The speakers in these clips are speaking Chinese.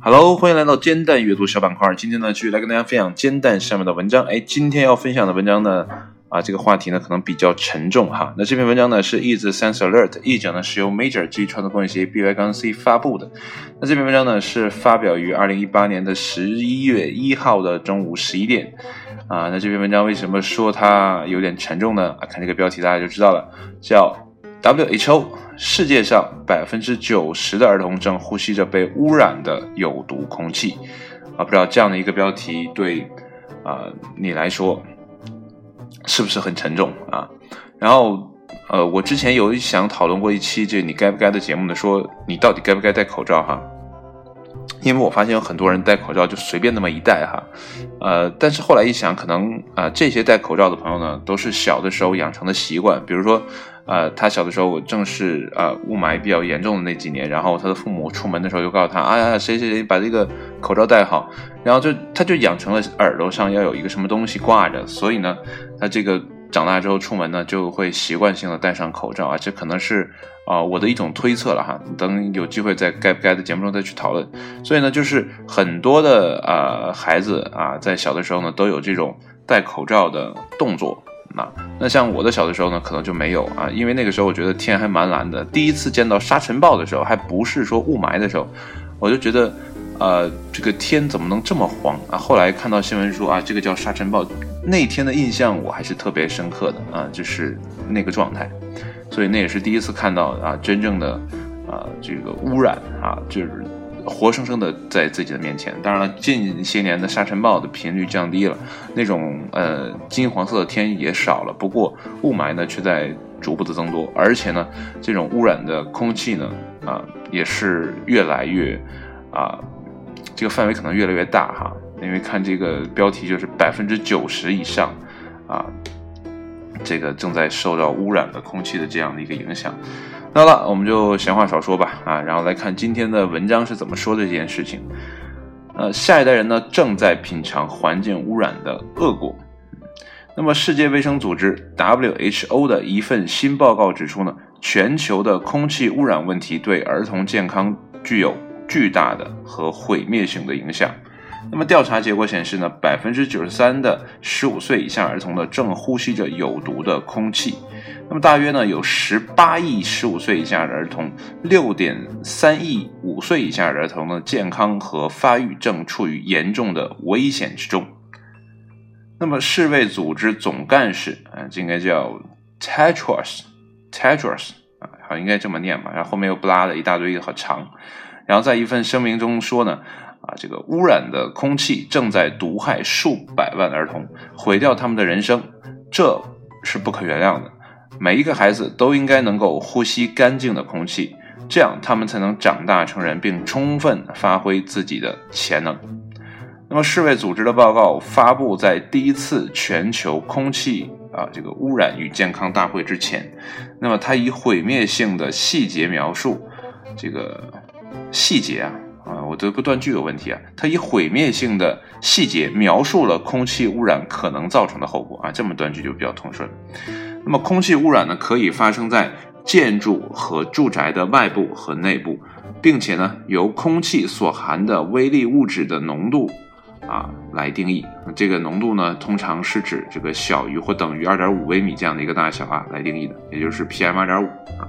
Hello，欢迎来到煎蛋阅读小板块。今天呢，继续来跟大家分享煎蛋上面的文章。哎，今天要分享的文章呢，啊，这个话题呢可能比较沉重哈。那这篇文章呢是 Is Sense Alert，译者呢是由 Major G 创作工业协议 BY-C 发布的。那这篇文章呢是发表于二零一八年的十一月一号的中午十一点。啊，那这篇文章为什么说它有点沉重呢？啊，看这个标题大家就知道了，叫 WHO。世界上百分之九十的儿童正呼吸着被污染的有毒空气，啊，不知道这样的一个标题对啊你来说是不是很沉重啊？然后呃，我之前有想讨论过一期这你该不该的节目呢，说你到底该不该戴口罩哈？因为我发现有很多人戴口罩就随便那么一戴哈，呃，但是后来一想，可能啊这些戴口罩的朋友呢，都是小的时候养成的习惯，比如说。呃，他小的时候我正是呃雾霾比较严重的那几年，然后他的父母出门的时候就告诉他，哎呀，谁谁谁把这个口罩戴好，然后就他就养成了耳朵上要有一个什么东西挂着，所以呢，他这个长大之后出门呢就会习惯性的戴上口罩啊，这可能是啊我的一种推测了哈，等有机会在该不该的节目中再去讨论。所以呢，就是很多的呃孩子啊，在小的时候呢都有这种戴口罩的动作。那那像我的小的时候呢，可能就没有啊，因为那个时候我觉得天还蛮蓝的。第一次见到沙尘暴的时候，还不是说雾霾的时候，我就觉得，呃，这个天怎么能这么黄啊？后来看到新闻说啊，这个叫沙尘暴，那天的印象我还是特别深刻的啊，就是那个状态。所以那也是第一次看到啊，真正的啊这个污染啊，就是。活生生的在自己的面前。当然了，近些年的沙尘暴的频率降低了，那种呃金黄色的天也少了。不过雾霾呢却在逐步的增多，而且呢这种污染的空气呢啊也是越来越啊这个范围可能越来越大哈。因为看这个标题就是百分之九十以上啊这个正在受到污染的空气的这样的一个影响。那好了，我们就闲话少说吧，啊，然后来看今天的文章是怎么说的这件事情。呃，下一代人呢正在品尝环境污染的恶果。那么，世界卫生组织 WHO 的一份新报告指出呢，全球的空气污染问题对儿童健康具有巨大的和毁灭性的影响。那么，调查结果显示呢，百分之九十三的十五岁以下儿童呢正呼吸着有毒的空气。那么大约呢，有十八亿十五岁以下儿童，六点三亿五岁以下儿童的健康和发育正处于严重的危险之中。那么世卫组织总干事啊，这应该叫 Tedros，Tedros 啊，好应该这么念吧？然后后面又不拉了一大堆很长。然后在一份声明中说呢，啊，这个污染的空气正在毒害数百万儿童，毁掉他们的人生，这是不可原谅的。每一个孩子都应该能够呼吸干净的空气，这样他们才能长大成人，并充分发挥自己的潜能。那么，世卫组织的报告发布在第一次全球空气啊这个污染与健康大会之前，那么它以毁灭性的细节描述这个细节啊啊，我这个断句有问题啊，它以毁灭性的细节描述了空气污染可能造成的后果啊，这么断句就比较通顺。那么，空气污染呢，可以发生在建筑和住宅的外部和内部，并且呢，由空气所含的微粒物质的浓度啊来定义。这个浓度呢，通常是指这个小于或等于二点五微米这样的一个大小啊来定义的，也就是 PM 二点五啊。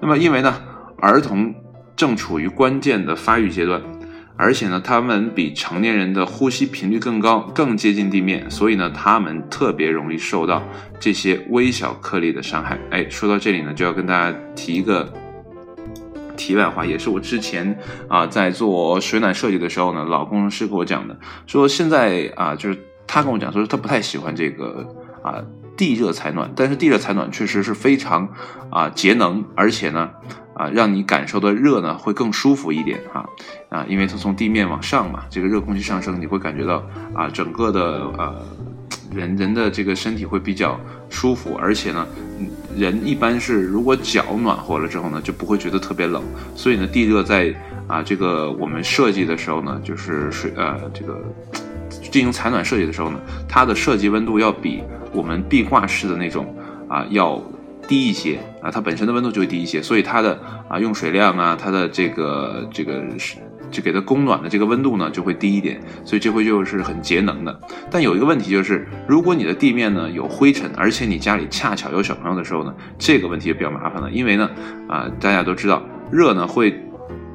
那么，因为呢，儿童正处于关键的发育阶段。而且呢，他们比成年人的呼吸频率更高，更接近地面，所以呢，他们特别容易受到这些微小颗粒的伤害。哎，说到这里呢，就要跟大家提一个 题外话，也是我之前啊在做水暖设计的时候呢，老工程师给我讲的，说现在啊，就是他跟我讲说他不太喜欢这个啊地热采暖，但是地热采暖确实是非常啊节能，而且呢。啊，让你感受的热呢会更舒服一点哈，啊，因为它从地面往上嘛，这个热空气上升，你会感觉到啊，整个的呃人人的这个身体会比较舒服，而且呢，人一般是如果脚暖和了之后呢，就不会觉得特别冷，所以呢，地热在啊这个我们设计的时候呢，就是水呃这个进行采暖设计的时候呢，它的设计温度要比我们壁挂式的那种啊要。低一些啊，它本身的温度就会低一些，所以它的啊用水量啊，它的这个这个是就给它供暖的这个温度呢就会低一点，所以这回就是很节能的。但有一个问题就是，如果你的地面呢有灰尘，而且你家里恰巧有小朋友的时候呢，这个问题就比较麻烦了，因为呢啊大家都知道热呢会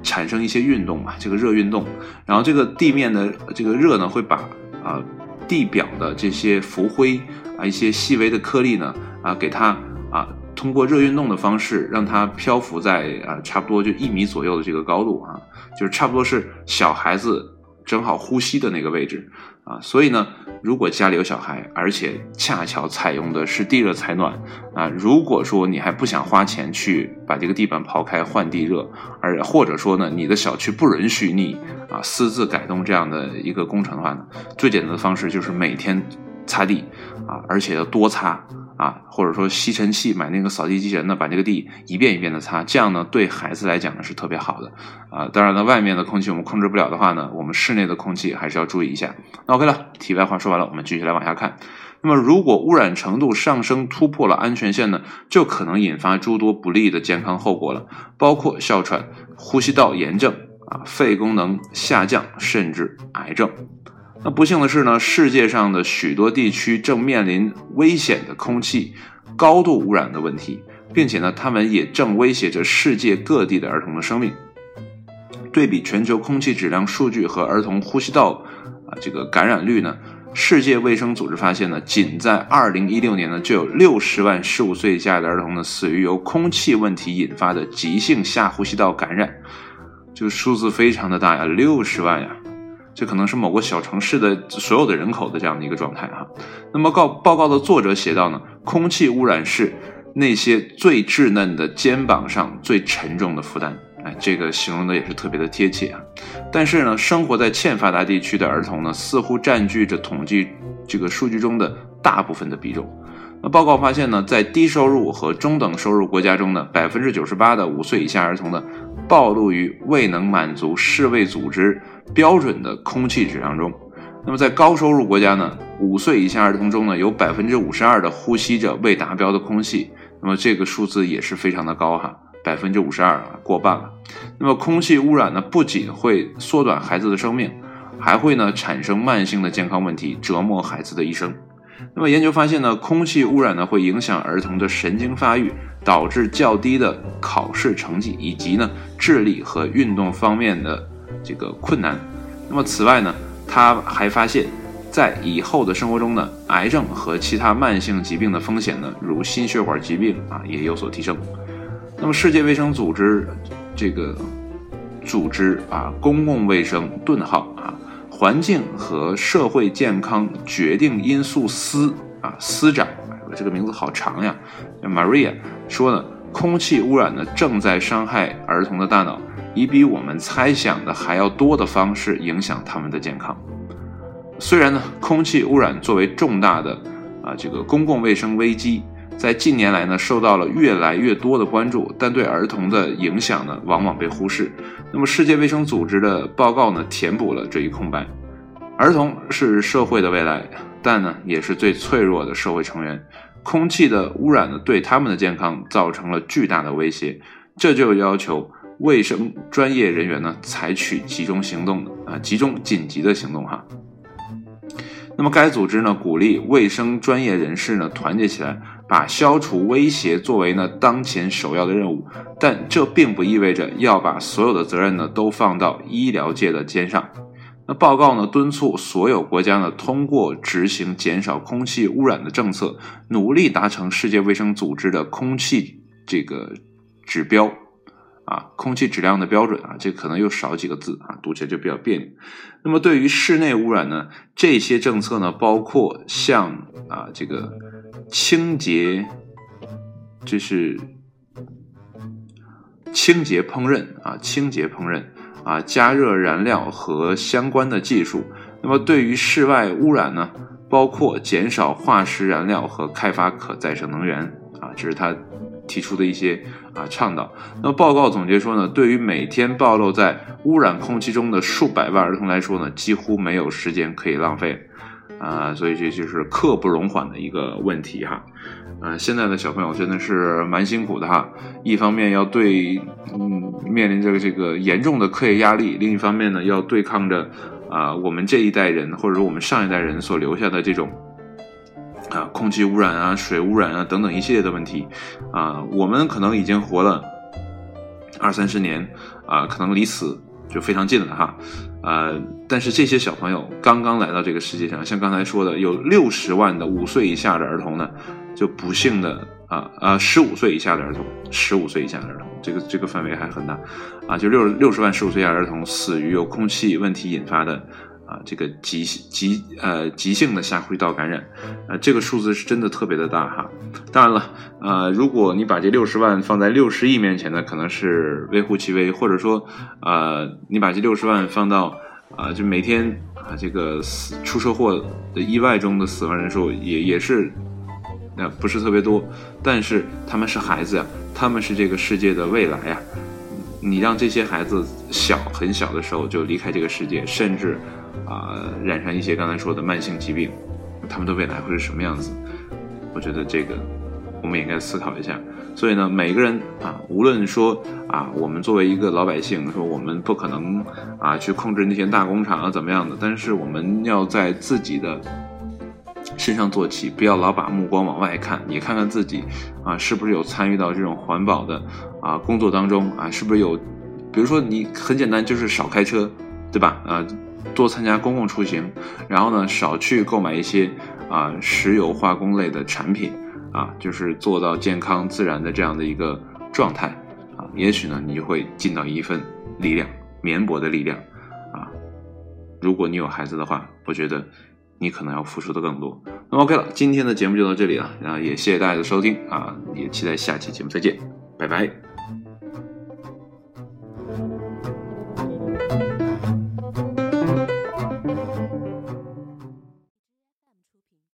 产生一些运动嘛，这个热运动，然后这个地面的这个热呢会把啊地表的这些浮灰啊一些细微的颗粒呢啊给它啊。通过热运动的方式，让它漂浮在啊差不多就一米左右的这个高度啊，就是差不多是小孩子正好呼吸的那个位置啊。所以呢，如果家里有小孩，而且恰巧采用的是地热采暖啊，如果说你还不想花钱去把这个地板刨开换地热，而或者说呢，你的小区不允许你啊私自改动这样的一个工程的话呢，最简单的方式就是每天擦地啊，而且要多擦。啊，或者说吸尘器买那个扫地机器人呢，把这个地一遍一遍的擦，这样呢对孩子来讲呢是特别好的啊。当然呢，外面的空气我们控制不了的话呢，我们室内的空气还是要注意一下。那 OK 了，题外话说完了，我们继续来往下看。那么如果污染程度上升突破了安全线呢，就可能引发诸多不利的健康后果了，包括哮喘、呼吸道炎症啊、肺功能下降，甚至癌症。那不幸的是呢，世界上的许多地区正面临危险的空气高度污染的问题，并且呢，他们也正威胁着世界各地的儿童的生命。对比全球空气质量数据和儿童呼吸道啊这个感染率呢，世界卫生组织发现呢，仅在2016年呢，就有60万15岁以下的儿童呢死于由空气问题引发的急性下呼吸道感染，这个数字非常的大呀，60万呀。这可能是某个小城市的所有的人口的这样的一个状态哈。那么告报告的作者写到呢，空气污染是那些最稚嫩的肩膀上最沉重的负担。哎，这个形容的也是特别的贴切啊。但是呢，生活在欠发达地区的儿童呢，似乎占据着统计这个数据中的大部分的比重。那报告发现呢，在低收入和中等收入国家中呢，百分之九十八的五岁以下儿童呢，暴露于未能满足世卫组织。标准的空气质量中，那么在高收入国家呢，五岁以下儿童中呢，有百分之五十二的呼吸着未达标的空气，那么这个数字也是非常的高哈，百分之五十二啊，过半了。那么空气污染呢，不仅会缩短孩子的生命，还会呢产生慢性的健康问题，折磨孩子的一生。那么研究发现呢，空气污染呢会影响儿童的神经发育，导致较低的考试成绩，以及呢智力和运动方面的。这个困难。那么此外呢，他还发现，在以后的生活中呢，癌症和其他慢性疾病的风险呢，如心血管疾病啊，也有所提升。那么世界卫生组织这个组织啊，公共卫生顿号，环境和社会健康决定因素司啊司长，这个名字好长呀，Maria 说呢，空气污染呢正在伤害儿童的大脑。以比我们猜想的还要多的方式影响他们的健康。虽然呢，空气污染作为重大的啊这个公共卫生危机，在近年来呢受到了越来越多的关注，但对儿童的影响呢往往被忽视。那么，世界卫生组织的报告呢填补了这一空白。儿童是社会的未来，但呢也是最脆弱的社会成员。空气的污染呢对他们的健康造成了巨大的威胁，这就要求。卫生专业人员呢，采取集中行动的啊，集中紧急的行动哈。那么该组织呢，鼓励卫生专业人士呢团结起来，把消除威胁作为呢当前首要的任务。但这并不意味着要把所有的责任呢都放到医疗界的肩上。那报告呢敦促所有国家呢通过执行减少空气污染的政策，努力达成世界卫生组织的空气这个指标。啊，空气质量的标准啊，这可能又少几个字啊，读起来就比较别扭。那么对于室内污染呢，这些政策呢，包括像啊这个清洁，这是清洁烹饪啊，清洁烹饪啊，加热燃料和相关的技术。那么对于室外污染呢，包括减少化石燃料和开发可再生能源啊，这是他。提出的一些啊倡导，那么报告总结说呢，对于每天暴露在污染空气中的数百万儿童来说呢，几乎没有时间可以浪费，啊，所以这就是刻不容缓的一个问题哈。呃，现在的小朋友真的是蛮辛苦的哈。一方面要对，嗯，面临着这个严重的课业压力；另一方面呢，要对抗着啊，我们这一代人或者说我们上一代人所留下的这种啊，空气污染啊、水污染啊等等一系列的问题啊。我们可能已经活了二三十年啊，可能离死就非常近了哈。呃，但是这些小朋友刚刚来到这个世界上，像刚才说的，有六十万的五岁以下的儿童呢。就不幸的啊啊，十五岁以下的儿童，十五岁以下的儿童，这个这个范围还很大，啊，就六六十万十五岁以下儿童死于由空气问题引发的啊这个急急呃急性的下呼吸道感染，啊，这个数字是真的特别的大哈。当然了，呃，如果你把这六十万放在六十亿面前呢，可能是微乎其微，或者说，呃，你把这六十万放到啊，就每天啊这个死出车祸的意外中的死亡人数也也是。那不是特别多，但是他们是孩子呀，他们是这个世界的未来呀。你让这些孩子小很小的时候就离开这个世界，甚至啊染上一些刚才说的慢性疾病，他们的未来会是什么样子？我觉得这个我们也应该思考一下。所以呢，每个人啊，无论说啊，我们作为一个老百姓，说我们不可能啊去控制那些大工厂啊怎么样的，但是我们要在自己的。身上做起，不要老把目光往外看，你看看自己，啊，是不是有参与到这种环保的啊工作当中啊？是不是有，比如说你很简单，就是少开车，对吧？啊，多参加公共出行，然后呢，少去购买一些啊石油化工类的产品，啊，就是做到健康自然的这样的一个状态，啊，也许呢，你就会尽到一份力量，绵薄的力量，啊，如果你有孩子的话，我觉得。你可能要付出的更多。那么 OK 了，今天的节目就到这里了，然后也谢谢大家的收听啊，也期待下期节目再见，拜拜。